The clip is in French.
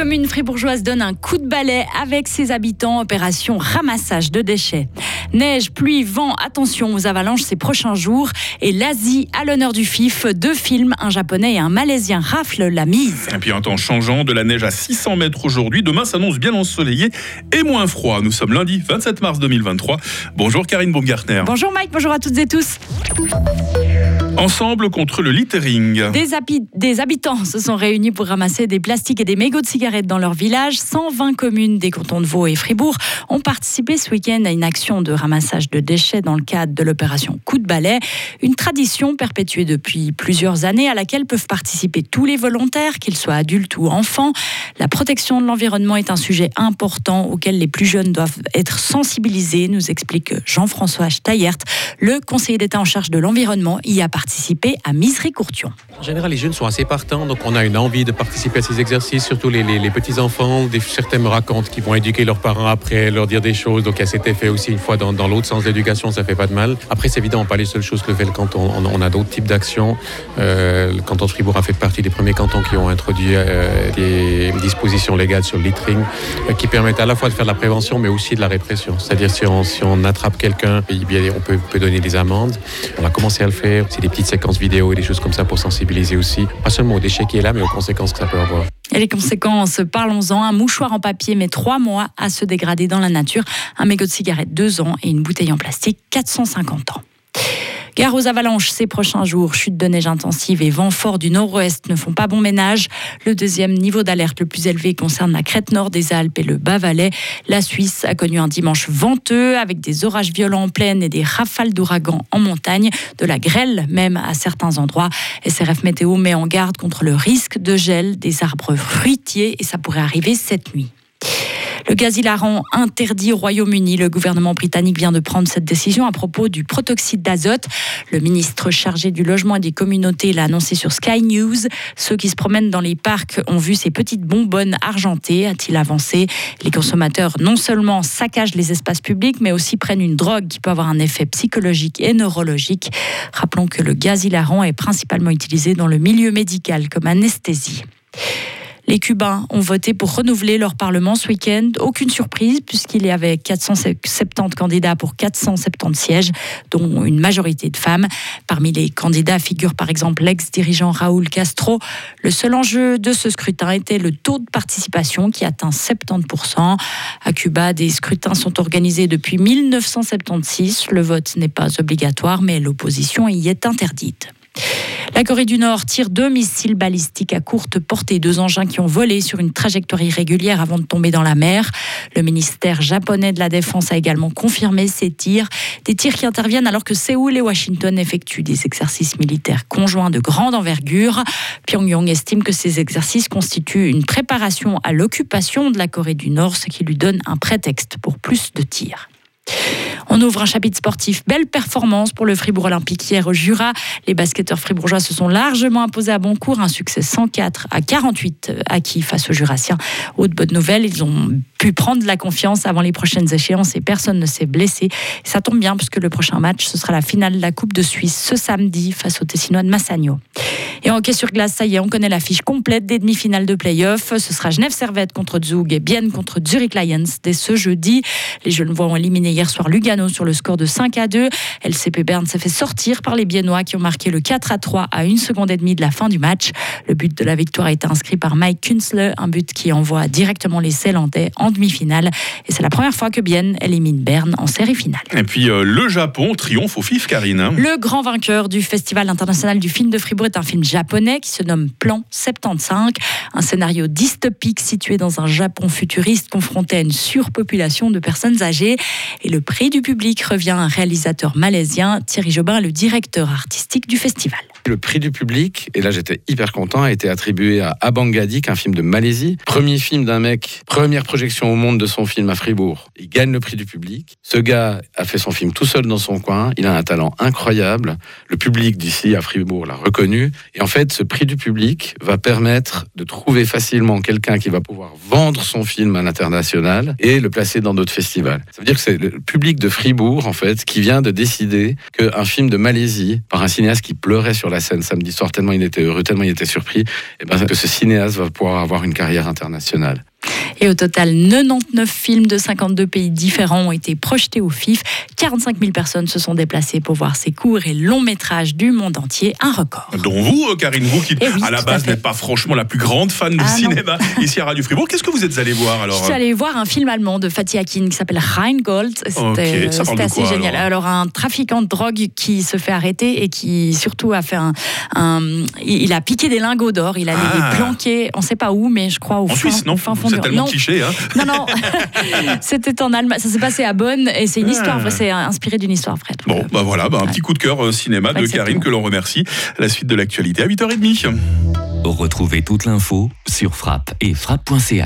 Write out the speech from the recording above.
commune fribourgeoise donne un coup de balai avec ses habitants. Opération ramassage de déchets. Neige, pluie, vent, attention aux avalanches ces prochains jours. Et l'Asie à l'honneur du FIF. Deux films, un japonais et un malaisien raflent la mise. Et puis un temps changeant, de la neige à 600 mètres aujourd'hui. Demain s'annonce bien ensoleillé et moins froid. Nous sommes lundi 27 mars 2023. Bonjour Karine Baumgartner. Bonjour Mike, bonjour à toutes et tous. Ensemble contre le littering. Des, habitants se sont réunis pour ramasser des plastiques et des mégots de cigarettes dans leur village. 120 communes des cantons de Vaud et Fribourg ont participé ce week-end à une action de ramassage de déchets dans le cadre de l'opération Coup de balai. Une tradition perpétuée depuis plusieurs années à laquelle peuvent participer tous les volontaires, qu'ils soient adultes ou enfants. La protection de l'environnement est un sujet important auquel les plus jeunes doivent être sensibilisés, nous explique Jean-François Steyert, le conseiller d'État en charge de l'environnement, y a participé à Misery Courtion. En général, les jeunes sont assez partants, donc on a une envie de participer à ces exercices, surtout les, petits-enfants. Certains me racontent qu'ils vont éduquer leurs parents après, leur dire des choses, donc il y a cet effet aussi une fois dans, l'autre sens d'éducation, ça fait pas de mal. Après, c'est évidemment pas les seules choses que fait le canton, on, a d'autres types d'actions. Euh, le canton de Fribourg a fait partie des premiers cantons qui ont introduit euh, des dispositions légales sur le littering euh, qui permettent à la fois de faire de la prévention, mais aussi de la répression. C'est-à-dire si on, attrape quelqu'un, on peut, donner des amendes. On a commencé à le faire. C'est des petites séquences vidéo et des choses comme ça pour sensibiliser aussi, pas seulement aux déchets qui est là, mais aux conséquences que ça peut avoir. Et les conséquences, parlons-en. Un mouchoir en papier met trois mois à se dégrader dans la nature. Un mégot de cigarette, deux ans. Et une bouteille en plastique, 450 ans. Gare aux avalanches ces prochains jours. Chute de neige intensive et vent fort du nord-ouest ne font pas bon ménage. Le deuxième niveau d'alerte le plus élevé concerne la crête nord des Alpes et le Bas-Valais. La Suisse a connu un dimanche venteux avec des orages violents en plaine et des rafales d'ouragans en montagne, de la grêle même à certains endroits. SRF Météo met en garde contre le risque de gel des arbres fruitiers et ça pourrait arriver cette nuit. Le gaz hilarant interdit au Royaume-Uni. Le gouvernement britannique vient de prendre cette décision à propos du protoxyde d'azote. Le ministre chargé du logement et des communautés l'a annoncé sur Sky News. Ceux qui se promènent dans les parcs ont vu ces petites bonbonnes argentées, a-t-il avancé. Les consommateurs non seulement saccagent les espaces publics, mais aussi prennent une drogue qui peut avoir un effet psychologique et neurologique. Rappelons que le gaz hilarant est principalement utilisé dans le milieu médical comme anesthésie. Les Cubains ont voté pour renouveler leur Parlement ce week-end. Aucune surprise puisqu'il y avait 470 candidats pour 470 sièges, dont une majorité de femmes. Parmi les candidats figure par exemple l'ex-dirigeant Raúl Castro. Le seul enjeu de ce scrutin était le taux de participation qui atteint 70%. À Cuba, des scrutins sont organisés depuis 1976. Le vote n'est pas obligatoire, mais l'opposition y est interdite. La Corée du Nord tire deux missiles balistiques à courte portée, deux engins qui ont volé sur une trajectoire irrégulière avant de tomber dans la mer. Le ministère japonais de la Défense a également confirmé ces tirs, des tirs qui interviennent alors que Séoul et Washington effectuent des exercices militaires conjoints de grande envergure. Pyongyang estime que ces exercices constituent une préparation à l'occupation de la Corée du Nord, ce qui lui donne un prétexte pour plus de tirs. On ouvre un chapitre sportif. Belle performance pour le Fribourg Olympique hier au Jura. Les basketteurs fribourgeois se sont largement imposés à bon cours. Un succès 104 à 48 acquis face aux Jurassiens. Autre bonne nouvelle, ils ont pu prendre la confiance avant les prochaines échéances et personne ne s'est blessé. Ça tombe bien puisque le prochain match, ce sera la finale de la Coupe de Suisse ce samedi face aux Tessinois de Massagno. Et en hockey sur glace, ça y est, on connaît la fiche complète des demi-finales de play-off. Ce sera Genève Servette contre Zug et Bienne contre Zurich Lions dès ce jeudi. Les Genevois ont éliminé hier soir Lugano sur le score de 5 à 2. LCP Berne s'est fait sortir par les Biennois qui ont marqué le 4 à 3 à une seconde et demie de la fin du match. Le but de la victoire a été inscrit par Mike Künzle, un but qui envoie directement les Célandais en demi-finale. Et c'est la première fois que Bienne élimine Berne en série finale. Et puis euh, le Japon triomphe au FIF, Karine. Le grand vainqueur du Festival international du film de Fribourg est un film japonais qui se nomme Plan 75, un scénario dystopique situé dans un Japon futuriste confronté à une surpopulation de personnes âgées. Et le prix du public revient à un réalisateur malaisien, Thierry Jobin, le directeur artistique du festival. Le prix du public, et là j'étais hyper content, a été attribué à Abangadik, un film de Malaisie. Premier film d'un mec, première projection au monde de son film à Fribourg. Il gagne le prix du public. Ce gars a fait son film tout seul dans son coin. Il a un talent incroyable. Le public d'ici à Fribourg l'a reconnu. Et en fait, ce prix du public va permettre de trouver facilement quelqu'un qui va pouvoir vendre son film à l'international et le placer dans d'autres festivals. Ça veut dire que c'est le public de Fribourg, en fait, qui vient de décider qu'un film de Malaisie, par un cinéaste qui pleurait sur la scène samedi soir, tellement il était heureux, tellement il était surpris, et ben, que ce cinéaste va pouvoir avoir une carrière internationale. Et au total, 99 films de 52 pays différents ont été projetés au FIF. 45 000 personnes se sont déplacées pour voir ces courts et longs métrages du monde entier. Un record. Dont vous, euh, Karine, vous qui, Eh oui, à la base, n'êtes pas franchement la plus grande fan de Ah, non. cinéma ici à Radio Fribourg. Qu'est-ce que vous êtes allé voir Je alors suis allée voir un film allemand de Fatih Akin qui s'appelle Rheingold. C'était euh, assez génial. alors Alors, un trafiquant de drogue qui se fait arrêter et qui surtout a fait un, un- il il a piqué des lingots d'or. Il allait Ah. les planquer, on ne sait pas où, mais je crois au En fin, Suisse, non? au fin fond C'est tellement Non, cliché. Hein non, non. C'était en Allemagne. Ça s'est passé à Bonn et c'est une Ah. histoire vraie. C'est inspiré d'une histoire vraie. Bon, euh, bah voilà, bah, un petit coup de cœur euh, cinéma de Exactement. Karine que l'on remercie. La suite de l'actualité à 8h30. Retrouvez toute l'info sur frappe et frappe.ch.